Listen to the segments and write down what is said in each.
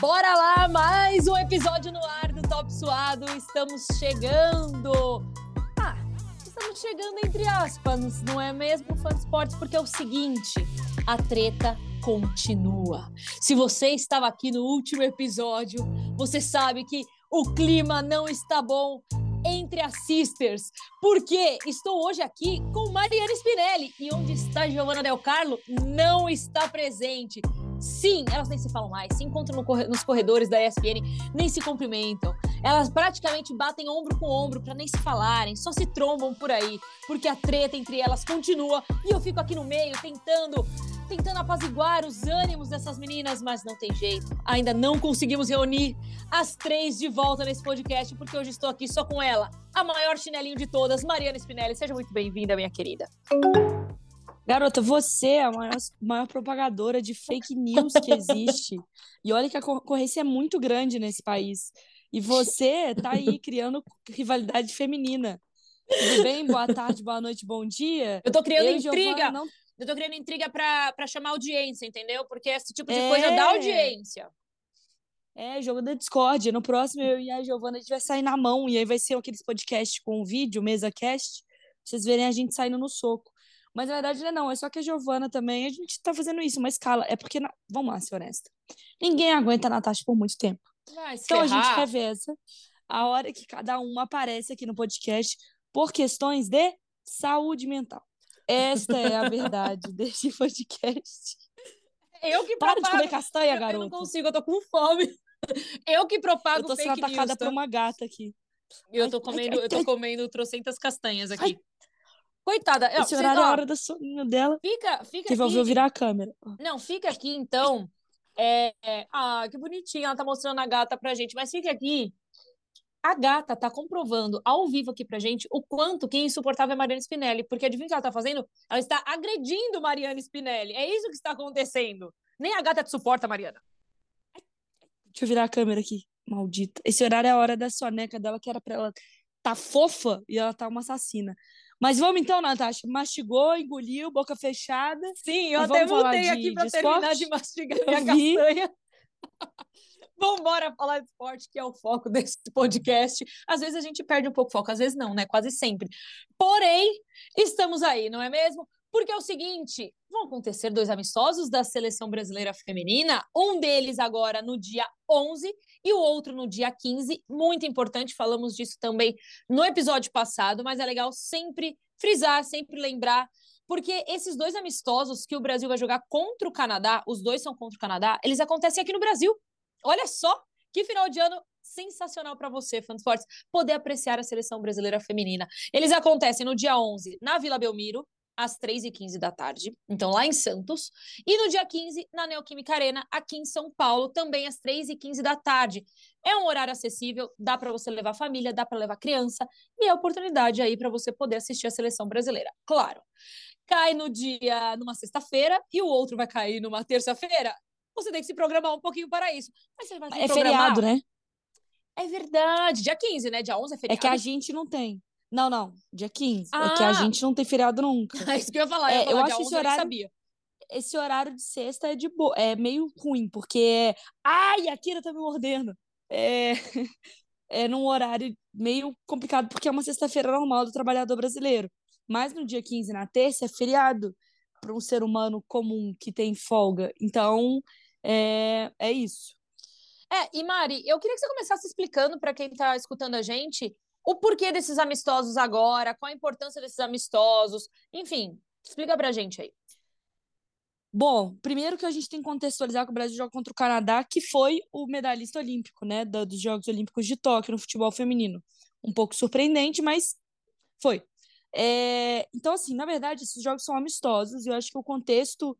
Bora lá, mais um episódio no ar do Top Suado. Estamos chegando. Ah, estamos chegando entre aspas, não é mesmo, fã de esportes? Porque é o seguinte: a treta continua. Se você estava aqui no último episódio, você sabe que o clima não está bom entre as sisters, porque estou hoje aqui com Mariana Spinelli e onde está Giovanna Del Carlo não está presente. Sim, elas nem se falam mais, se encontram no nos corredores da ESPN, nem se cumprimentam. Elas praticamente batem ombro com ombro para nem se falarem, só se trombam por aí, porque a treta entre elas continua e eu fico aqui no meio tentando tentando apaziguar os ânimos dessas meninas, mas não tem jeito. Ainda não conseguimos reunir as três de volta nesse podcast, porque hoje estou aqui só com ela, a maior chinelinho de todas, Mariana Spinelli. Seja muito bem-vinda, minha querida. Garota, você é a maior, maior propagadora de fake news que existe. E olha que a concorrência é muito grande nesse país. E você tá aí criando rivalidade feminina. Tudo bem? Boa tarde, boa noite, bom dia. Eu tô criando Eu intriga. Não... Eu tô criando intriga para chamar audiência, entendeu? Porque esse tipo de é... coisa dá audiência. É, jogo da Discord. No próximo, eu e a Giovana, a gente vai sair na mão. E aí vai ser aqueles podcasts com vídeo, mesa cast. Pra vocês verem a gente saindo no soco. Mas na verdade não é não, é só que a Giovana também, a gente tá fazendo isso, uma escala. É porque, na... vamos lá, ser honesta. Ninguém aguenta a Natasha por muito tempo. Vai então ferrar. a gente reveza a hora que cada um aparece aqui no podcast por questões de saúde mental. Esta é a verdade deste podcast. Eu que Para de comer castanha, garoto. Eu não consigo, eu tô com fome. Eu que propago eu tô sendo atacada news, por uma gata aqui. Eu tô comendo, ai, ai, eu tô comendo trocentas castanhas aqui. Coitada. Esse não, horário é a hora da soninho dela. Fica, fica Que aqui. virar a câmera. Não, fica aqui, então. É, é, ah, que bonitinha, ela tá mostrando a gata pra gente. Mas fica aqui. A gata tá comprovando ao vivo aqui pra gente o quanto que é insuportável é Mariana Spinelli. Porque adivinha o que ela tá fazendo? Ela está agredindo Mariana Spinelli. É isso que está acontecendo. Nem a gata te suporta, Mariana. Deixa eu virar a câmera aqui. Maldita. Esse horário é a hora da soneca dela, que era pra ela tá fofa e ela tá uma assassina. Mas vamos então, Natasha. Mastigou, engoliu, boca fechada. Sim, eu até voltei aqui para terminar de mastigar minha castanha. Vamos embora falar de esporte, que é o foco desse podcast. Às vezes a gente perde um pouco o foco, às vezes não, né? Quase sempre. Porém, estamos aí, não é mesmo? Porque é o seguinte: vão acontecer dois amistosos da seleção brasileira feminina, um deles agora no dia 11 e o outro no dia 15. Muito importante, falamos disso também no episódio passado, mas é legal sempre frisar, sempre lembrar. Porque esses dois amistosos que o Brasil vai jogar contra o Canadá, os dois são contra o Canadá, eles acontecem aqui no Brasil. Olha só que final de ano sensacional para você, fã de esportes, poder apreciar a seleção brasileira feminina. Eles acontecem no dia 11 na Vila Belmiro, às 3h15 da tarde, então lá em Santos. E no dia 15, na Neoquímica Arena, aqui em São Paulo, também às 3h15 da tarde. É um horário acessível, dá para você levar família, dá para levar criança, e é oportunidade aí para você poder assistir a seleção brasileira. Claro, cai no dia, numa sexta-feira, e o outro vai cair numa terça-feira. Você tem que se programar um pouquinho para isso. Mas você vai É feriado, né? É verdade, dia 15, né? Dia 11 é feriado. É que a gente não tem. Não, não, dia 15. Ah. É que a gente não tem feriado nunca. É isso que eu ia falar. Eu, ia é, falar, eu acho esse horário. Sabia. Esse horário de sexta é de boa, é meio ruim, porque é. Ai, a Kira tá me mordendo. É, é num horário meio complicado, porque é uma sexta-feira normal do trabalhador brasileiro. Mas no dia 15, na terça, é feriado para um ser humano comum que tem folga. Então, é, é isso. É, e Mari, eu queria que você começasse explicando para quem está escutando a gente o porquê desses amistosos agora, qual a importância desses amistosos, enfim, explica pra gente aí. Bom, primeiro que a gente tem que contextualizar que o Brasil joga contra o Canadá, que foi o medalhista olímpico, né, dos Jogos Olímpicos de Tóquio no futebol feminino. Um pouco surpreendente, mas foi. É... Então, assim, na verdade, esses jogos são amistosos e eu acho que o contexto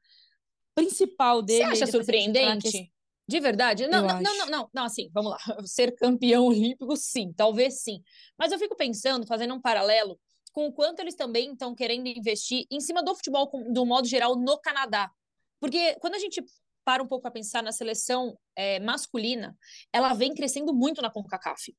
principal dele. Você acha surpreendente? De verdade? Não, não, não, não, não, não, assim, vamos lá. Ser campeão olímpico, sim, talvez sim. Mas eu fico pensando, fazendo um paralelo, com o quanto eles também estão querendo investir em cima do futebol, do modo geral, no Canadá. Porque quando a gente para um pouco para pensar na seleção é, masculina, ela vem crescendo muito na CONCACAF.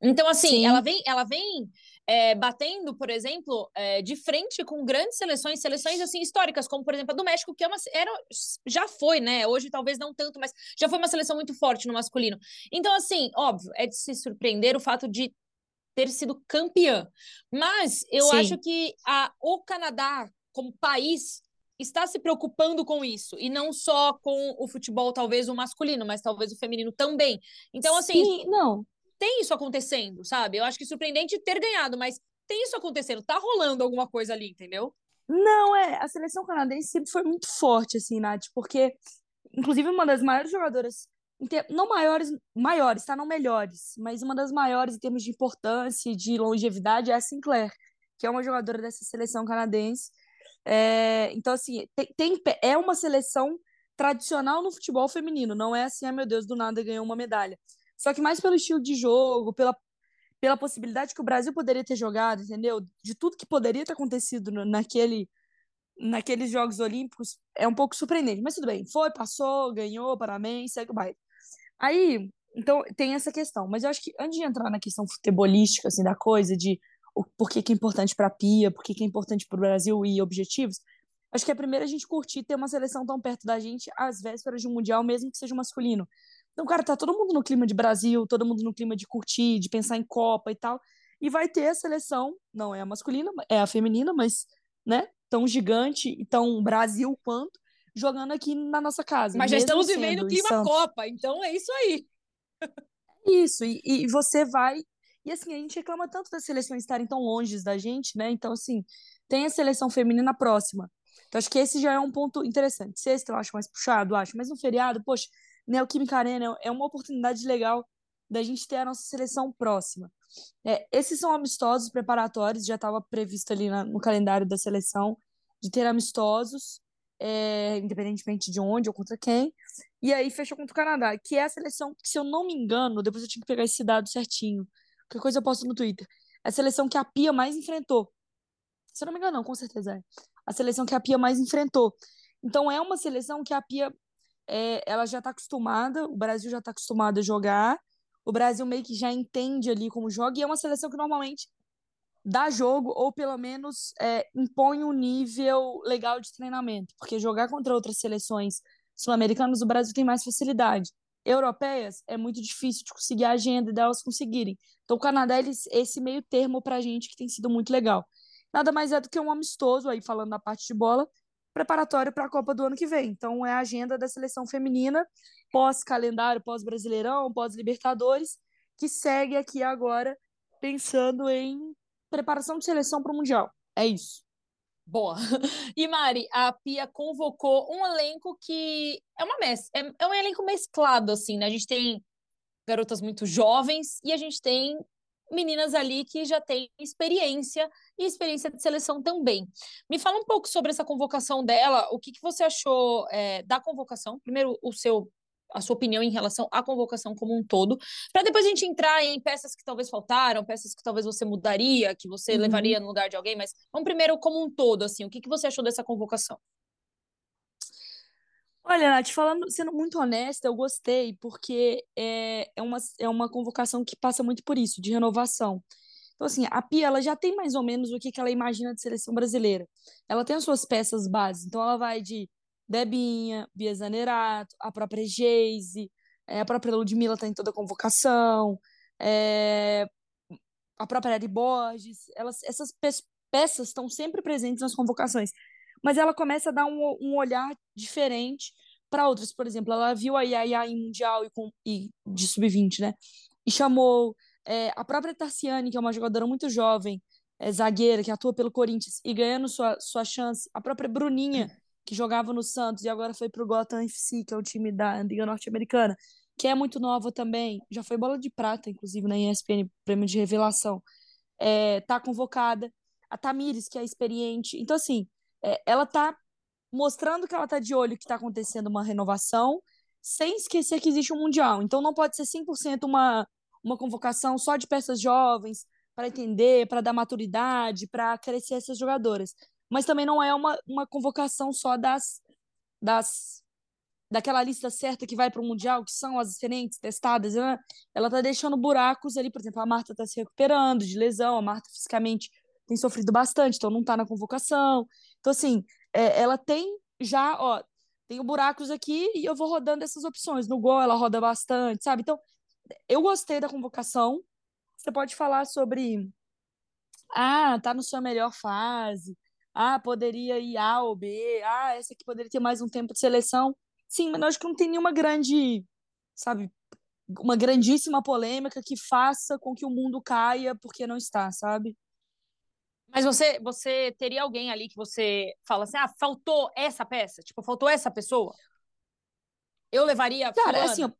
Então, assim, ela vem, ela vem é, batendo, por exemplo, é, de frente com grandes seleções, seleções assim históricas, como por exemplo a do México, que é uma, era, já foi, né? Hoje talvez não tanto, mas já foi uma seleção muito forte no masculino. Então, assim, óbvio, é de se surpreender o fato de ter sido campeã. Mas eu Sim. acho que a, o Canadá, como país, está se preocupando com isso. E não só com o futebol, talvez o masculino, mas talvez o feminino também. Então, assim. Sim, não. Tem isso acontecendo, sabe? Eu acho que é surpreendente ter ganhado, mas tem isso acontecendo. Tá rolando alguma coisa ali, entendeu? Não, é. A seleção canadense sempre foi muito forte, assim, Nath, porque, inclusive, uma das maiores jogadoras não maiores, maiores, tá? Não melhores, mas uma das maiores em termos de importância e de longevidade é a Sinclair, que é uma jogadora dessa seleção canadense. É, então, assim, tem, tem, é uma seleção tradicional no futebol feminino, não é assim, ah, meu Deus, do nada ganhou uma medalha. Só que mais pelo estilo de jogo, pela, pela possibilidade que o Brasil poderia ter jogado, entendeu? De tudo que poderia ter acontecido naquele, naqueles Jogos Olímpicos, é um pouco surpreendente. Mas tudo bem, foi, passou, ganhou, parabéns, segue o baile. Aí, então, tem essa questão. Mas eu acho que antes de entrar na questão futebolística, assim, da coisa, de o, por que, que é importante para a Pia, por que, que é importante para o Brasil e objetivos, acho que é primeiro a gente curtir ter uma seleção tão perto da gente às vésperas de um Mundial, mesmo que seja masculino. Então, cara, tá todo mundo no clima de Brasil, todo mundo no clima de curtir, de pensar em Copa e tal. E vai ter a seleção, não é a masculina, é a feminina, mas, né, tão gigante e tão Brasil quanto, jogando aqui na nossa casa. Mas já estamos vivendo o clima Copa, então é isso aí. Isso, e, e você vai. E assim, a gente reclama tanto das seleções estarem tão longe da gente, né? Então, assim, tem a seleção feminina próxima. Então, acho que esse já é um ponto interessante. Sexta eu acho mais puxado, acho, mas no feriado, poxa, Neoquímica Arena é uma oportunidade legal da gente ter a nossa seleção próxima. É, esses são amistosos preparatórios, já estava previsto ali na, no calendário da seleção, de ter amistosos é, independentemente de onde ou contra quem. E aí fechou contra o Canadá, que é a seleção que, se eu não me engano, depois eu tinha que pegar esse dado certinho. Qualquer coisa eu posto no Twitter. É a seleção que a Pia mais enfrentou. Se eu não me engano, não, com certeza é. A seleção que a Pia mais enfrentou. Então é uma seleção que a Pia é, ela já está acostumada, o Brasil já está acostumado a jogar, o Brasil meio que já entende ali como joga, e é uma seleção que normalmente dá jogo ou pelo menos é, impõe um nível legal de treinamento, porque jogar contra outras seleções sul-americanas o Brasil tem mais facilidade. Europeias é muito difícil de conseguir a agenda delas conseguirem. Então o Canadá é esse meio termo para a gente que tem sido muito legal. Nada mais é do que um amistoso aí falando da parte de bola preparatório para a Copa do ano que vem. Então é a agenda da seleção feminina pós calendário, pós Brasileirão, pós Libertadores que segue aqui agora pensando em preparação de seleção para o Mundial. É isso. Boa. E Mari, a Pia convocou um elenco que é uma é, é um elenco mesclado, assim, né? A gente tem garotas muito jovens e a gente tem meninas ali que já têm experiência e experiência de seleção também. Me fala um pouco sobre essa convocação dela, o que, que você achou é, da convocação? Primeiro, o seu a sua opinião em relação à convocação como um todo, para depois a gente entrar em peças que talvez faltaram, peças que talvez você mudaria, que você uhum. levaria no lugar de alguém, mas vamos primeiro como um todo, assim, o que, que você achou dessa convocação? Olha, Nath, falando, sendo muito honesta, eu gostei, porque é, é, uma, é uma convocação que passa muito por isso, de renovação. Então, assim, a Pia, ela já tem mais ou menos o que, que ela imagina de seleção brasileira. Ela tem as suas peças bases, então ela vai de Debinha, Bia Zanerato, a própria Geise, é, a própria Ludmilla está em toda a convocação, é, a própria Ari Borges, elas, essas pe peças estão sempre presentes nas convocações, mas ela começa a dar um, um olhar diferente para outras. Por exemplo, ela viu a Yaya em Mundial e, com, e de Sub-20, né? E chamou é, a própria Tarciane, que é uma jogadora muito jovem, é, zagueira, que atua pelo Corinthians, e ganhando sua, sua chance. A própria Bruninha, que jogava no Santos e agora foi pro Gotham FC, que é o time da Liga Norte-Americana, que é muito nova também, já foi bola de prata, inclusive, na ESPN, prêmio de revelação, é, tá convocada. A Tamires, que é experiente. Então, assim, é, ela tá mostrando que ela tá de olho que tá acontecendo uma renovação, sem esquecer que existe um Mundial. Então, não pode ser 100% uma, uma convocação só de peças jovens, para entender, para dar maturidade, para crescer essas jogadoras mas também não é uma, uma convocação só das, das daquela lista certa que vai para o Mundial, que são as diferentes testadas, né? ela tá deixando buracos ali, por exemplo, a Marta tá se recuperando de lesão, a Marta fisicamente tem sofrido bastante, então não tá na convocação. Então, assim, é, ela tem já, ó, tenho buracos aqui e eu vou rodando essas opções. No gol ela roda bastante, sabe? Então, eu gostei da convocação. Você pode falar sobre ah, tá na sua melhor fase. Ah, poderia ir A ou B. Ah, essa aqui poderia ter mais um tempo de seleção. Sim, mas eu acho que não tem nenhuma grande, sabe, uma grandíssima polêmica que faça com que o mundo caia porque não está, sabe? Mas você, você teria alguém ali que você fala assim, ah, faltou essa peça, tipo, faltou essa pessoa? Eu levaria. Cara, fulano. assim,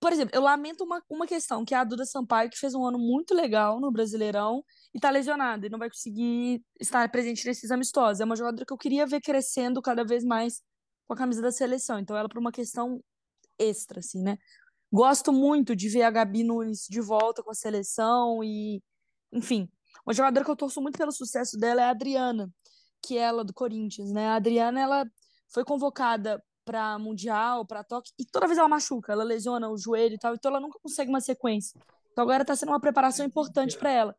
por exemplo, eu lamento uma, uma questão, que é a Duda Sampaio, que fez um ano muito legal no Brasileirão e tá lesionada e não vai conseguir estar presente nesses amistosos. É uma jogadora que eu queria ver crescendo cada vez mais com a camisa da seleção. Então, ela por uma questão extra, assim, né? Gosto muito de ver a Gabi Nunes de volta com a seleção e, enfim, uma jogadora que eu torço muito pelo sucesso dela é a Adriana, que é ela do Corinthians, né? A Adriana, ela foi convocada para Mundial, para Tóquio, e toda vez ela machuca, ela lesiona o joelho e tal, então ela nunca consegue uma sequência. Então agora está sendo uma preparação importante para ela.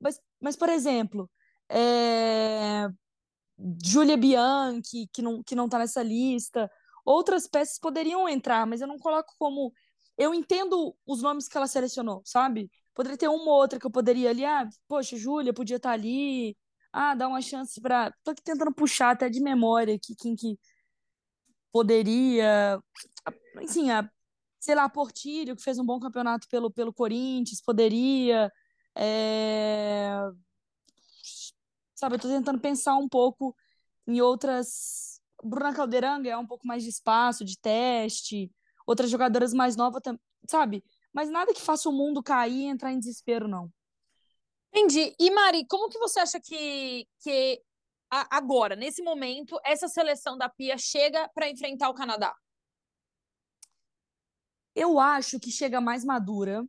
Mas, mas, por exemplo, é... Júlia Bianchi, que não, que não tá nessa lista, outras peças poderiam entrar, mas eu não coloco como. Eu entendo os nomes que ela selecionou, sabe? Poderia ter uma ou outra que eu poderia ali, ah, poxa, Júlia podia estar tá ali, ah, dá uma chance para. Tô aqui tentando puxar até de memória aqui quem que poderia, enfim, a, sei lá, Portilho, que fez um bom campeonato pelo, pelo Corinthians, poderia. É... Sabe, eu tô tentando pensar um pouco em outras. Bruna Calderanga é um pouco mais de espaço, de teste, outras jogadoras mais novas, sabe? Mas nada que faça o mundo cair e entrar em desespero, não. Entendi. E Mari, como que você acha que, que agora, nesse momento, essa seleção da Pia chega para enfrentar o Canadá? Eu acho que chega mais madura.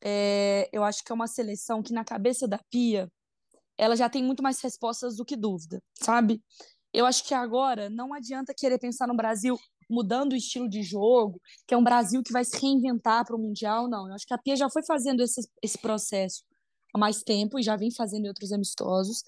É, eu acho que é uma seleção que, na cabeça da Pia, ela já tem muito mais respostas do que dúvida, sabe? Eu acho que agora não adianta querer pensar no Brasil mudando o estilo de jogo, que é um Brasil que vai se reinventar para o Mundial, não. Eu acho que a Pia já foi fazendo esse, esse processo há mais tempo e já vem fazendo em outros amistosos.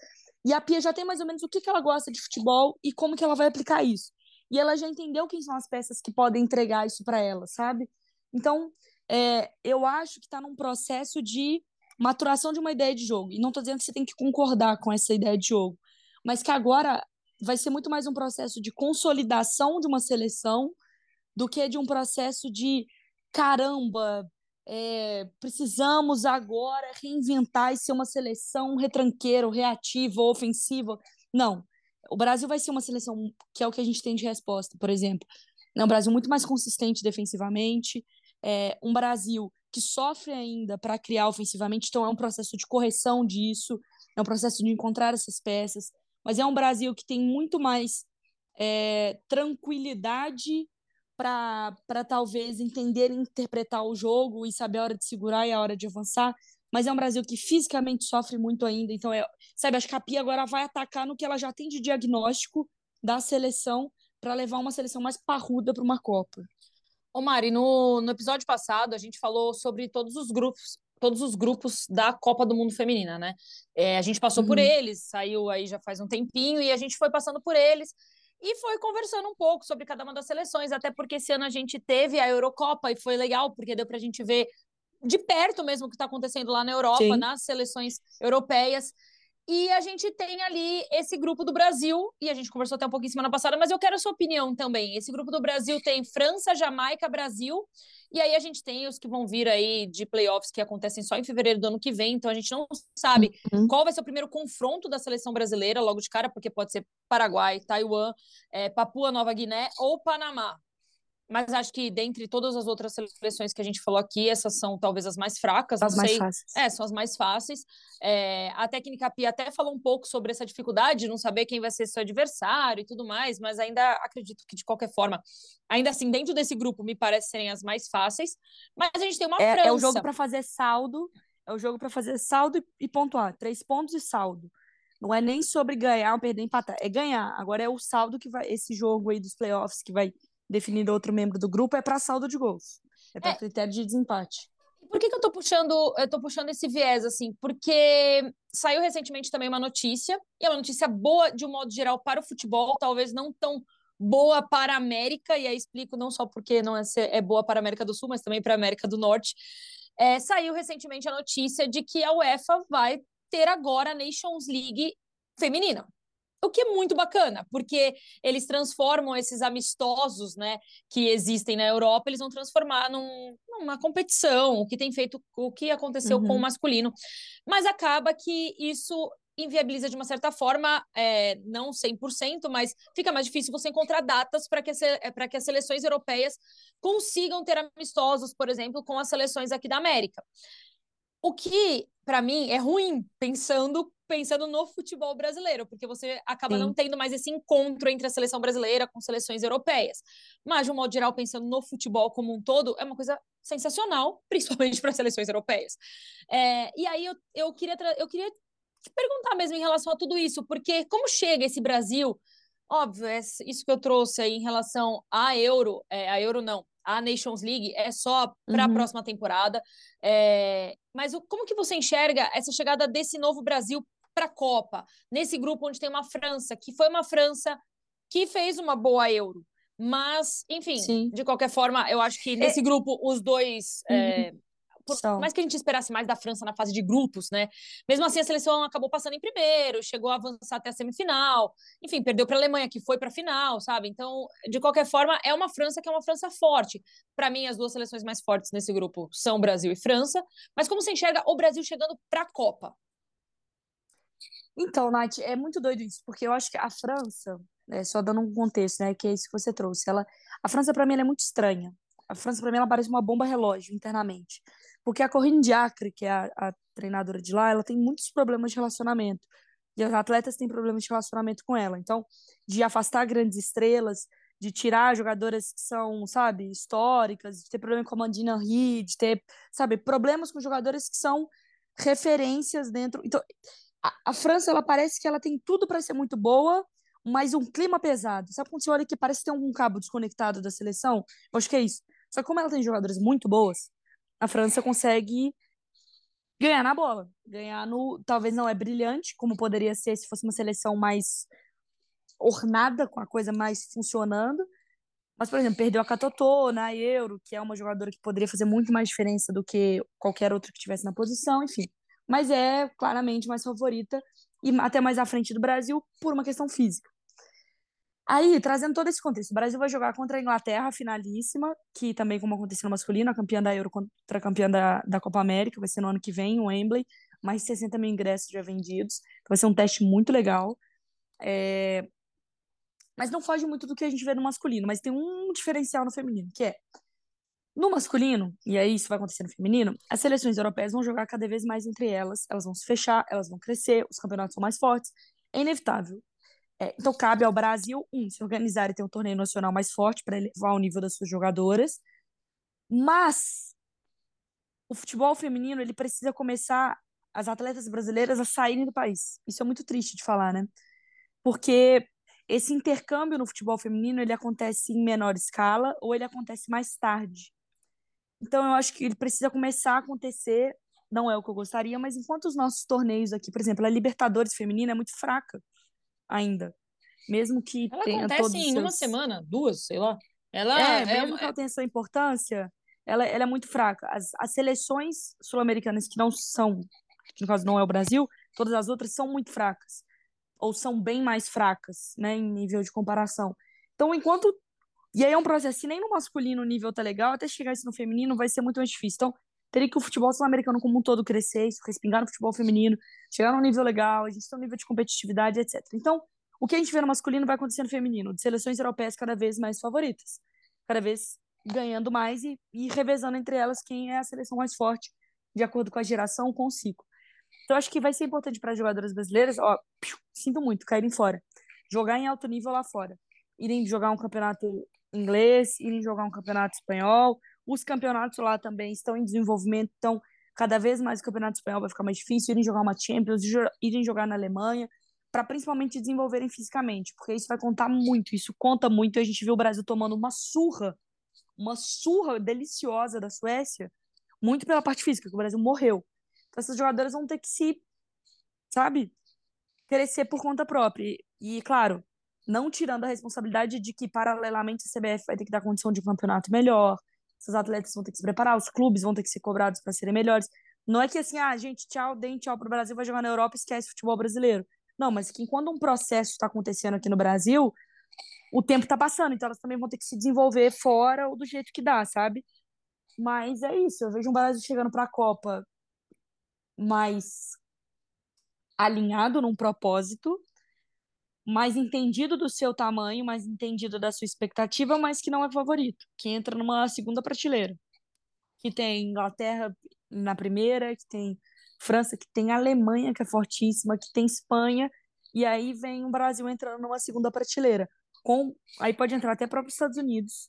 E a Pia já tem mais ou menos o que, que ela gosta de futebol e como que ela vai aplicar isso. E ela já entendeu quem são as peças que podem entregar isso para ela, sabe? Então, é, eu acho que está num processo de maturação de uma ideia de jogo. E não estou dizendo que você tem que concordar com essa ideia de jogo, mas que agora vai ser muito mais um processo de consolidação de uma seleção do que de um processo de caramba, é, precisamos agora reinventar e ser uma seleção retranqueira, reativa, ofensiva. Não. O Brasil vai ser uma seleção que é o que a gente tem de resposta, por exemplo. É um Brasil muito mais consistente defensivamente, é um Brasil que sofre ainda para criar ofensivamente, então é um processo de correção disso, é um processo de encontrar essas peças, mas é um Brasil que tem muito mais é, tranquilidade para talvez entender e interpretar o jogo e saber a hora de segurar e a hora de avançar. Mas é um Brasil que fisicamente sofre muito ainda. Então, é, sabe, acho que a Pia agora vai atacar no que ela já tem de diagnóstico da seleção para levar uma seleção mais parruda para uma Copa. Ô Mari, no, no episódio passado a gente falou sobre todos os grupos, todos os grupos da Copa do Mundo Feminina, né? É, a gente passou uhum. por eles, saiu aí já faz um tempinho e a gente foi passando por eles e foi conversando um pouco sobre cada uma das seleções, até porque esse ano a gente teve a Eurocopa e foi legal, porque deu para a gente ver de perto mesmo o que está acontecendo lá na Europa, Sim. nas seleções europeias. E a gente tem ali esse grupo do Brasil, e a gente conversou até um pouquinho semana passada, mas eu quero a sua opinião também. Esse grupo do Brasil tem França, Jamaica, Brasil e aí a gente tem os que vão vir aí de playoffs que acontecem só em fevereiro do ano que vem, então a gente não sabe uhum. qual vai ser o primeiro confronto da seleção brasileira logo de cara, porque pode ser Paraguai, Taiwan, é, Papua Nova Guiné ou Panamá. Mas acho que dentre todas as outras seleções que a gente falou aqui, essas são talvez as mais fracas. As mais sei. fáceis. É, são as mais fáceis. É, a técnica Pia até falou um pouco sobre essa dificuldade de não saber quem vai ser seu adversário e tudo mais, mas ainda acredito que, de qualquer forma, ainda assim, dentro desse grupo, me parece serem as mais fáceis. Mas a gente tem uma é, França. É o jogo para fazer saldo, é o jogo para fazer saldo e, e pontuar. Três pontos e saldo. Não é nem sobre ganhar ou perder, empatar. É ganhar. Agora é o saldo que vai. Esse jogo aí dos playoffs que vai definido outro membro do grupo, é para saldo de gols. É para é. critério de desempate. Por que, que eu tô puxando, eu tô puxando esse viés, assim? Porque saiu recentemente também uma notícia, e é uma notícia boa, de um modo geral, para o futebol, talvez não tão boa para a América, e aí explico não só porque não é, é boa para a América do Sul, mas também para a América do Norte. É, saiu recentemente a notícia de que a UEFA vai ter agora a Nations League feminina. O que é muito bacana, porque eles transformam esses amistosos, né, que existem na Europa, eles vão transformar num, numa competição, o que tem feito, o que aconteceu uhum. com o masculino. Mas acaba que isso inviabiliza de uma certa forma, é, não 100%, mas fica mais difícil você encontrar datas para que, para que as seleções europeias consigam ter amistosos, por exemplo, com as seleções aqui da América. O que, para mim, é ruim, pensando pensando no futebol brasileiro, porque você acaba Sim. não tendo mais esse encontro entre a seleção brasileira com seleções europeias. Mas, de um modo geral, pensando no futebol como um todo, é uma coisa sensacional, principalmente para as seleções europeias. É, e aí eu, eu, queria eu queria te perguntar mesmo em relação a tudo isso, porque como chega esse Brasil? Óbvio, é isso que eu trouxe aí em relação à Euro, é, a Euro não, a Nations League é só para a uhum. próxima temporada. É... Mas o, como que você enxerga essa chegada desse novo Brasil para a Copa, nesse grupo onde tem uma França, que foi uma França que fez uma boa Euro. Mas, enfim, Sim. de qualquer forma, eu acho que nesse é... grupo os dois. Uhum. É, por São. mais que a gente esperasse mais da França na fase de grupos, né? Mesmo assim, a seleção acabou passando em primeiro, chegou a avançar até a semifinal. Enfim, perdeu para a Alemanha, que foi para a final, sabe? Então, de qualquer forma, é uma França que é uma França forte. Para mim, as duas seleções mais fortes nesse grupo são Brasil e França. Mas como você enxerga o Brasil chegando para a Copa? Então, Nath, é muito doido isso, porque eu acho que a França, é, só dando um contexto, né, que é isso que você trouxe, ela, a França, para mim, é muito estranha. A França, para mim, ela parece uma bomba relógio internamente. Porque a Corinne Diacre, que é a, a, treinadora de lá, ela tem muitos problemas de relacionamento. E os atletas têm problemas de relacionamento com ela. Então, de afastar grandes estrelas, de tirar jogadoras que são, sabe, históricas, de ter problema com a Mandina Reed, de ter, sabe, problemas com jogadores que são referências dentro. Então, a, a França, ela parece que ela tem tudo para ser muito boa, mas um clima pesado. Sabe quando você olha que parece tem algum cabo desconectado da seleção? Eu acho que é isso. Só que como ela tem jogadoras muito boas, a França consegue ganhar na bola. Ganhar no. Talvez não é brilhante, como poderia ser se fosse uma seleção mais ornada, com a coisa mais funcionando. Mas, por exemplo, perdeu a Catotô na Euro, que é uma jogadora que poderia fazer muito mais diferença do que qualquer outra que tivesse na posição, enfim. Mas é claramente mais favorita e até mais à frente do Brasil por uma questão física. Aí, trazendo todo esse contexto, o Brasil vai jogar contra a Inglaterra, finalíssima, que também, como aconteceu no masculino, a campeã da Euro contra a campeã da, da Copa América, vai ser no ano que vem, o Wembley, mais de 60 mil ingressos já vendidos, então vai ser um teste muito legal. É... Mas não foge muito do que a gente vê no masculino, mas tem um diferencial no feminino, que é, no masculino, e aí isso vai acontecer no feminino, as seleções europeias vão jogar cada vez mais entre elas, elas vão se fechar, elas vão crescer, os campeonatos são mais fortes, é inevitável. É, então, cabe ao Brasil, um, se organizar e ter um torneio nacional mais forte para elevar o nível das suas jogadoras. Mas o futebol feminino ele precisa começar as atletas brasileiras a saírem do país. Isso é muito triste de falar, né? Porque esse intercâmbio no futebol feminino ele acontece em menor escala ou ele acontece mais tarde. Então eu acho que ele precisa começar a acontecer, não é o que eu gostaria, mas enquanto os nossos torneios aqui, por exemplo, a Libertadores feminina é muito fraca ainda. Mesmo que ela tenha acontece em seus... uma semana, duas, sei lá. Ela é, é mesmo que ela tenha sua importância, ela, ela é muito fraca. As, as seleções sul-americanas que não são, que no caso não é o Brasil, todas as outras são muito fracas. Ou são bem mais fracas, né, em nível de comparação. Então, enquanto. E aí é um processo, se nem no masculino o nível tá legal, até chegar isso no feminino vai ser muito mais difícil. Então, teria que o futebol sul-americano como um todo crescer, isso respingar no futebol feminino, chegar num nível legal, a gente tem um nível de competitividade, etc. Então, o que a gente vê no masculino vai acontecer no feminino, de seleções europeias cada vez mais favoritas, cada vez ganhando mais e, e revezando entre elas quem é a seleção mais forte, de acordo com a geração, com o ciclo. Então, acho que vai ser importante para as jogadoras brasileiras, ó, sinto muito, caírem fora. Jogar em alto nível lá fora. Irem jogar um campeonato inglês, irem jogar um campeonato espanhol, os campeonatos lá também estão em desenvolvimento, então cada vez mais o campeonato espanhol vai ficar mais difícil, irem jogar uma Champions, irem jogar na Alemanha. para principalmente desenvolverem fisicamente, porque isso vai contar muito, isso conta muito. A gente viu o Brasil tomando uma surra, uma surra deliciosa da Suécia, muito pela parte física, que o Brasil morreu. Então essas jogadoras vão ter que se, sabe, crescer por conta própria. E, claro, não tirando a responsabilidade de que, paralelamente, a CBF vai ter que dar condição de um campeonato melhor, esses atletas vão ter que se preparar, os clubes vão ter que ser cobrados para serem melhores. Não é que assim, ah, gente, tchau, deem tchau pro Brasil, vai jogar na Europa esquece o futebol brasileiro. Não, mas que quando um processo está acontecendo aqui no Brasil, o tempo está passando, então elas também vão ter que se desenvolver fora ou do jeito que dá, sabe? Mas é isso, eu vejo um Brasil chegando para a Copa mais alinhado num propósito, mais entendido do seu tamanho, mais entendido da sua expectativa, mas que não é favorito, que entra numa segunda prateleira. Que tem Inglaterra na primeira, que tem França, que tem Alemanha, que é fortíssima, que tem Espanha, e aí vem o Brasil entrando numa segunda prateleira. Com, aí pode entrar até próprios Estados Unidos,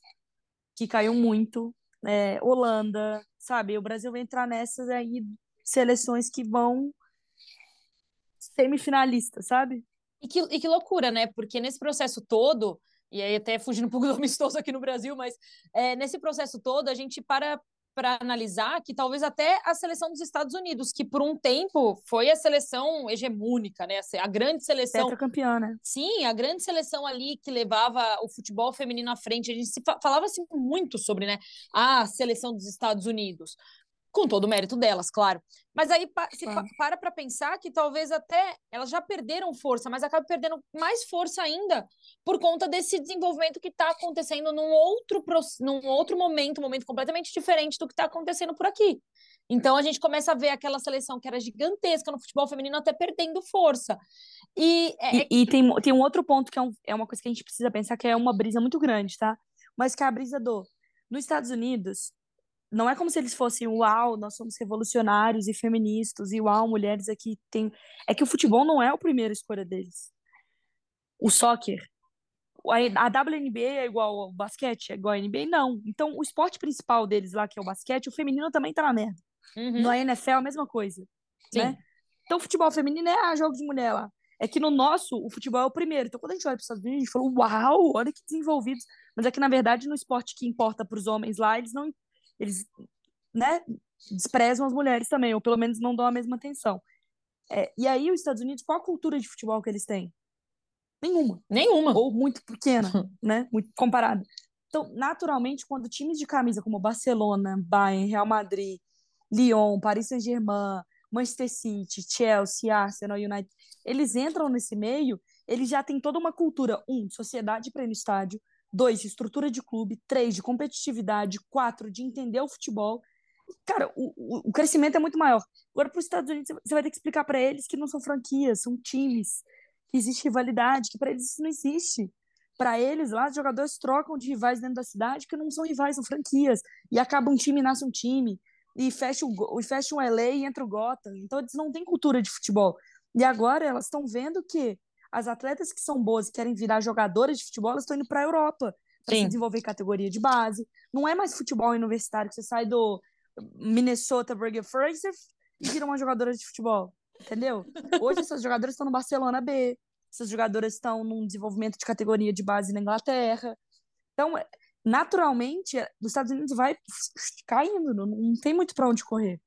que caiu muito, é, Holanda, sabe? O Brasil vai entrar nessas aí seleções que vão semifinalistas, sabe? E que, e que loucura, né? Porque nesse processo todo, e aí até fugindo um pouco do amistoso aqui no Brasil, mas é, nesse processo todo a gente para para analisar que talvez até a seleção dos Estados Unidos, que por um tempo foi a seleção hegemônica, né? A grande seleção. campeã, né? Sim, a grande seleção ali que levava o futebol feminino à frente. A gente se falava assim, muito sobre né, a seleção dos Estados Unidos com todo o mérito delas, claro. Mas aí se claro. para para pensar que talvez até elas já perderam força, mas acabam perdendo mais força ainda por conta desse desenvolvimento que está acontecendo num outro, num outro momento, um momento completamente diferente do que está acontecendo por aqui. Então a gente começa a ver aquela seleção que era gigantesca no futebol feminino até perdendo força. E, é... e, é e tem, tem um outro ponto que é, um, é uma coisa que a gente precisa pensar, que é uma brisa muito grande, tá? Mas que é a brisa do. Nos Estados Unidos, não é como se eles fossem, uau, nós somos revolucionários e feministas, e uau, mulheres aqui tem. É que o futebol não é a primeira escolha deles. O soccer. A WNBA é igual ao basquete, é igual à NBA? Não. Então, o esporte principal deles lá, que é o basquete, o feminino também tá na merda. Uhum. No NFL, a mesma coisa. Sim. Né? Então, o futebol feminino é ah, jogo de mulher lá. É que no nosso, o futebol é o primeiro. Então, quando a gente olha para os Estados Unidos, a gente fala, uau, olha que desenvolvidos. Mas é que, na verdade, no esporte que importa para os homens lá, eles não, eles, né, desprezam as mulheres também, ou pelo menos não dão a mesma atenção. É, e aí, os Estados Unidos, qual a cultura de futebol que eles têm? Nenhuma. Nenhuma. Ou muito pequena, né? Muito comparada. Então, naturalmente, quando times de camisa como Barcelona, Bayern, Real Madrid, Lyon, Paris Saint-Germain, Manchester City, Chelsea, Arsenal, United, eles entram nesse meio, eles já têm toda uma cultura, um, sociedade para ir no estádio, dois, de estrutura de clube, três, de competitividade, quatro, de entender o futebol. Cara, o, o crescimento é muito maior. Agora, para os Estados Unidos, você vai ter que explicar para eles que não são franquias, são times, que existe rivalidade, que para eles isso não existe. Para eles, lá, os jogadores trocam de rivais dentro da cidade, que não são rivais, são franquias. E acaba um time, nasce um time. E fecha, o, fecha um LA e entra o Gotham. Então, eles não têm cultura de futebol. E agora elas estão vendo que as atletas que são boas e querem virar jogadoras de futebol, elas estão indo para a Europa para se desenvolver categoria de base. Não é mais futebol universitário que você sai do Minnesota Burger Fraser e vira uma jogadora de futebol, entendeu? Hoje essas jogadoras estão no Barcelona B, essas jogadoras estão num desenvolvimento de categoria de base na Inglaterra. Então, naturalmente, nos Estados Unidos vai caindo, não tem muito para onde correr.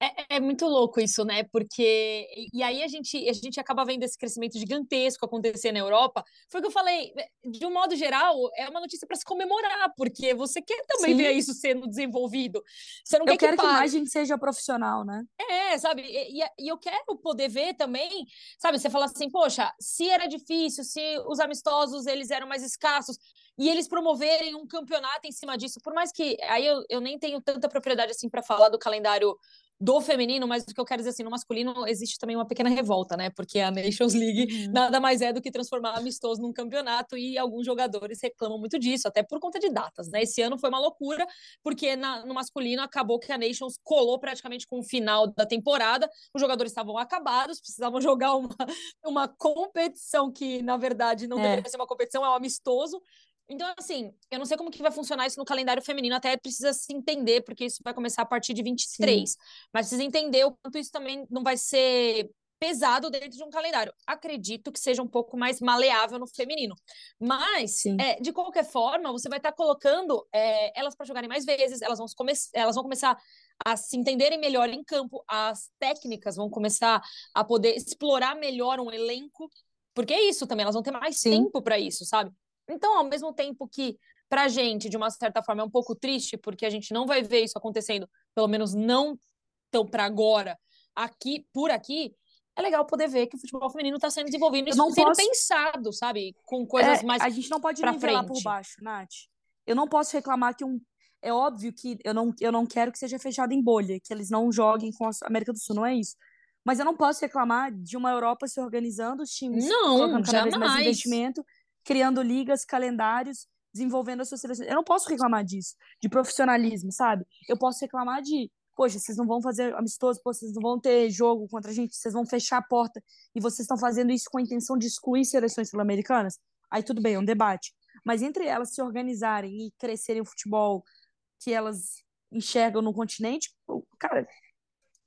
É, é, muito louco isso, né? Porque. E aí a gente, a gente acaba vendo esse crescimento gigantesco acontecer na Europa. Foi o que eu falei, de um modo geral, é uma notícia para se comemorar, porque você quer também Sim. ver isso sendo desenvolvido. Você não eu quer quero que, que mais gente seja profissional, né? É, sabe? E, e, eu quero poder ver também, sabe? Você fala assim, poxa, se era difícil, se os amistosos eles eram mais escassos, e eles promoverem um campeonato em cima disso, por mais que aí eu, eu nem tenho tanta propriedade assim para falar do calendário do feminino, mas o que eu quero dizer assim, no masculino existe também uma pequena revolta, né? Porque a Nations League uhum. nada mais é do que transformar amistoso num campeonato e alguns jogadores reclamam muito disso, até por conta de datas, né? Esse ano foi uma loucura, porque na, no masculino acabou que a Nations colou praticamente com o final da temporada, os jogadores estavam acabados, precisavam jogar uma, uma competição que, na verdade, não é. deveria ser uma competição, é um amistoso, então, assim, eu não sei como que vai funcionar isso no calendário feminino, até precisa se entender, porque isso vai começar a partir de 23. Sim. Mas precisa entender o quanto isso também não vai ser pesado dentro de um calendário. Acredito que seja um pouco mais maleável no feminino. Mas, é, de qualquer forma, você vai estar tá colocando é, elas para jogarem mais vezes, elas vão, come elas vão começar a se entenderem melhor em campo, as técnicas vão começar a poder explorar melhor um elenco, porque é isso também, elas vão ter mais Sim. tempo para isso, sabe? Então, ao mesmo tempo que para a gente, de uma certa forma, é um pouco triste, porque a gente não vai ver isso acontecendo, pelo menos não tão para agora, aqui, por aqui, é legal poder ver que o futebol feminino está sendo desenvolvido e sendo posso... pensado, sabe? Com coisas é, mais. A gente não pode nivelar frente. por baixo, Nath. Eu não posso reclamar que um. É óbvio que eu não, eu não quero que seja fechado em bolha, que eles não joguem com a América do Sul, não é isso. Mas eu não posso reclamar de uma Europa se organizando, os times não, colocando cada jamais. vez mais investimento, criando ligas, calendários, desenvolvendo a sua seleção. Eu não posso reclamar disso, de profissionalismo, sabe? Eu posso reclamar de poxa, vocês não vão fazer amistoso, pô, vocês não vão ter jogo contra a gente, vocês vão fechar a porta e vocês estão fazendo isso com a intenção de excluir seleções sul-americanas, aí tudo bem, é um debate. Mas entre elas se organizarem e crescerem o futebol que elas enxergam no continente, cara,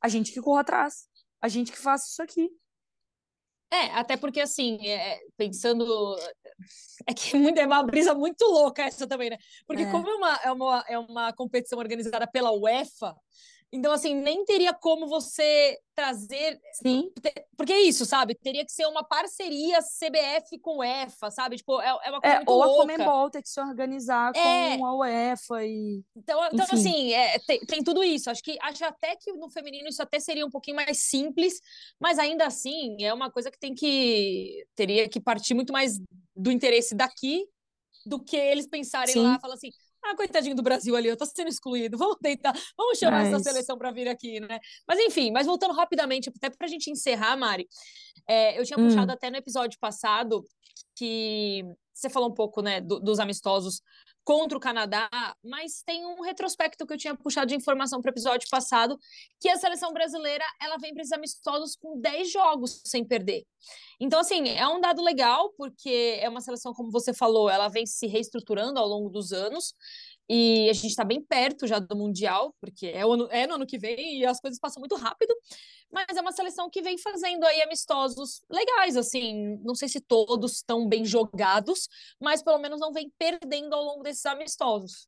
a gente que corra atrás, a gente que faça isso aqui. É, até porque assim, é, pensando. É que é uma brisa muito louca essa também, né? Porque, é. como é uma, é, uma, é uma competição organizada pela UEFA, então, assim, nem teria como você trazer. Sim. Porque é isso, sabe? Teria que ser uma parceria CBF com EFA, sabe? Tipo, é, é uma coisa é, muito ou louca. Ou a Comembol ter que se organizar é. com a UEFA e. Então, então assim, é, tem, tem, tudo isso. Acho que acho até que no feminino isso até seria um pouquinho mais simples, mas ainda assim é uma coisa que tem que. teria que partir muito mais do interesse daqui do que eles pensarem Sim. lá, falar assim, ah, coitadinho do Brasil ali, eu tô sendo excluído. Vamos tentar, vamos chamar mas... essa seleção para vir aqui, né? Mas enfim, mas voltando rapidamente, até para a gente encerrar, Mari, é, eu tinha hum. puxado até no episódio passado que você falou um pouco, né, do, dos amistosos contra o Canadá, mas tem um retrospecto que eu tinha puxado de informação para o episódio passado, que a seleção brasileira ela vem para esses amistosos com 10 jogos sem perder. Então, assim, é um dado legal, porque é uma seleção, como você falou, ela vem se reestruturando ao longo dos anos. E a gente está bem perto já do Mundial, porque é, ano, é no ano que vem e as coisas passam muito rápido. Mas é uma seleção que vem fazendo aí amistosos legais, assim. Não sei se todos estão bem jogados, mas pelo menos não vem perdendo ao longo desses amistosos.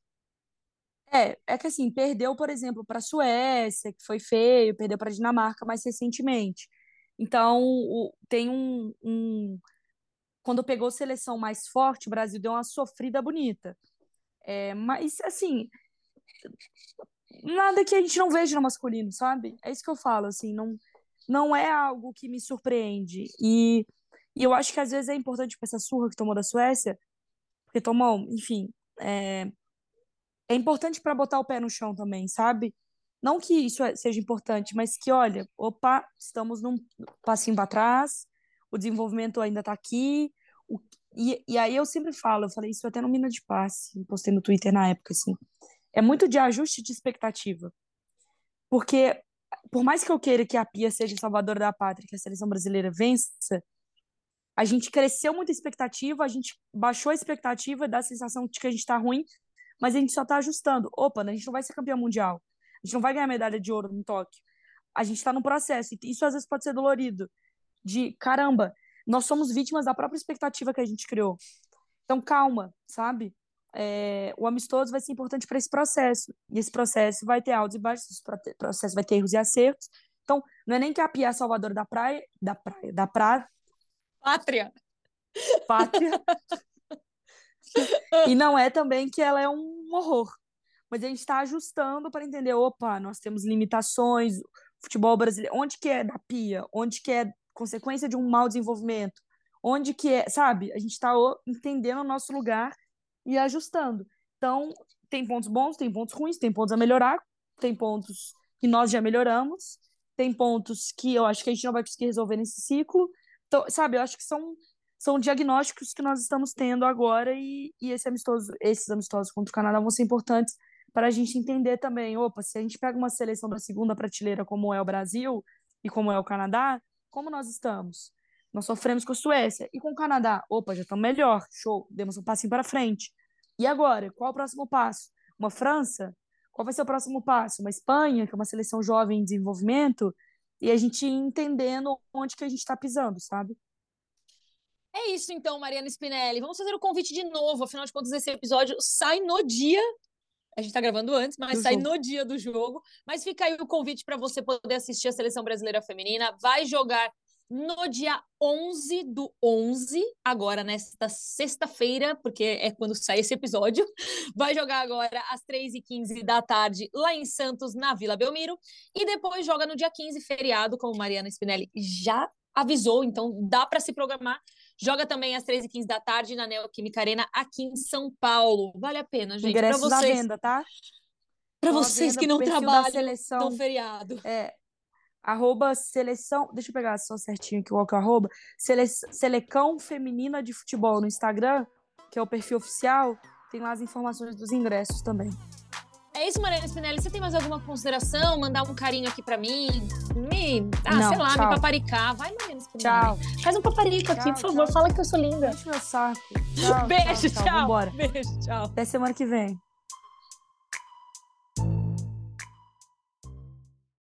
É, é que assim, perdeu, por exemplo, para a Suécia, que foi feio, perdeu para a Dinamarca mais recentemente. Então, o, tem um, um. Quando pegou seleção mais forte, o Brasil deu uma sofrida bonita. É, mas, assim, nada que a gente não veja no masculino, sabe? É isso que eu falo, assim, não, não é algo que me surpreende. E, e eu acho que às vezes é importante para essa surra que tomou da Suécia, porque tomou, enfim, é, é importante para botar o pé no chão também, sabe? Não que isso é, seja importante, mas que, olha, opa, estamos num passinho para trás, o desenvolvimento ainda está aqui, o, e, e aí eu sempre falo, eu falei isso até no Mina de Passe, postei no Twitter na época, assim. É muito de ajuste de expectativa. Porque, por mais que eu queira que a Pia seja salvadora da pátria, que a seleção brasileira vença, a gente cresceu muita expectativa, a gente baixou a expectativa, dá a sensação de que a gente tá ruim, mas a gente só tá ajustando. Opa, né, a gente não vai ser campeão mundial. A gente não vai ganhar medalha de ouro no Tóquio. A gente tá no processo. E isso às vezes pode ser dolorido. De caramba, nós somos vítimas da própria expectativa que a gente criou. Então, calma, sabe? É, o amistoso vai ser importante para esse processo. E esse processo vai ter altos e baixos, esse processo vai ter erros e acertos. Então, não é nem que a Pia é salvadora da praia, da praia, da praia. Pátria. Pátria. e não é também que ela é um horror. Mas a gente está ajustando para entender, opa, nós temos limitações, futebol brasileiro, onde que é da Pia, onde que é consequência de um mau desenvolvimento, onde que é, sabe? A gente está entendendo o nosso lugar e ajustando. Então, tem pontos bons, tem pontos ruins, tem pontos a melhorar, tem pontos que nós já melhoramos, tem pontos que eu acho que a gente não vai conseguir resolver nesse ciclo. Então, sabe, eu acho que são, são diagnósticos que nós estamos tendo agora e, e esse amistoso, esses amistosos contra o Canadá vão ser importantes para a gente entender também, opa, se a gente pega uma seleção da segunda prateleira como é o Brasil e como é o Canadá, como nós estamos? Nós sofremos com a Suécia e com o Canadá. Opa, já estamos melhor. Show, demos um passinho para frente. E agora, qual o próximo passo? Uma França? Qual vai ser o próximo passo? Uma Espanha, que é uma seleção jovem em desenvolvimento? e a gente entendendo onde que a gente está pisando, sabe? É isso então, Mariana Spinelli. Vamos fazer o convite de novo. Afinal de contas, esse episódio sai no dia. A gente está gravando antes, mas sai no dia do jogo. Mas fica aí o convite para você poder assistir a seleção brasileira feminina. Vai jogar no dia 11 do 11, agora nesta sexta-feira, porque é quando sai esse episódio. Vai jogar agora às 3h15 da tarde lá em Santos, na Vila Belmiro. E depois joga no dia 15, feriado, como Mariana Spinelli já avisou, então dá para se programar Joga também às 13h15 da tarde na Neoquímica Arena, aqui em São Paulo. Vale a pena, gente. Ingressos vocês... na venda, tá? Para vocês que não trabalham seleção, no feriado. É, arroba seleção, deixa eu pegar só certinho aqui qual que é o arroba, sele, Selecão Feminina de Futebol no Instagram, que é o perfil oficial, tem lá as informações dos ingressos também. É isso, Mariana Spinelli. Você tem mais alguma consideração? Mandar um carinho aqui pra mim? Me, ah, Não, sei lá, tchau. me paparicar. Vai, Mariana Spinelli. Tchau. Faz um paparico aqui, por favor. Tchau. Fala que eu sou linda. Deixa meu saco. Tchau, Beijo, tchau. tchau. Beijo, tchau. Até semana que vem.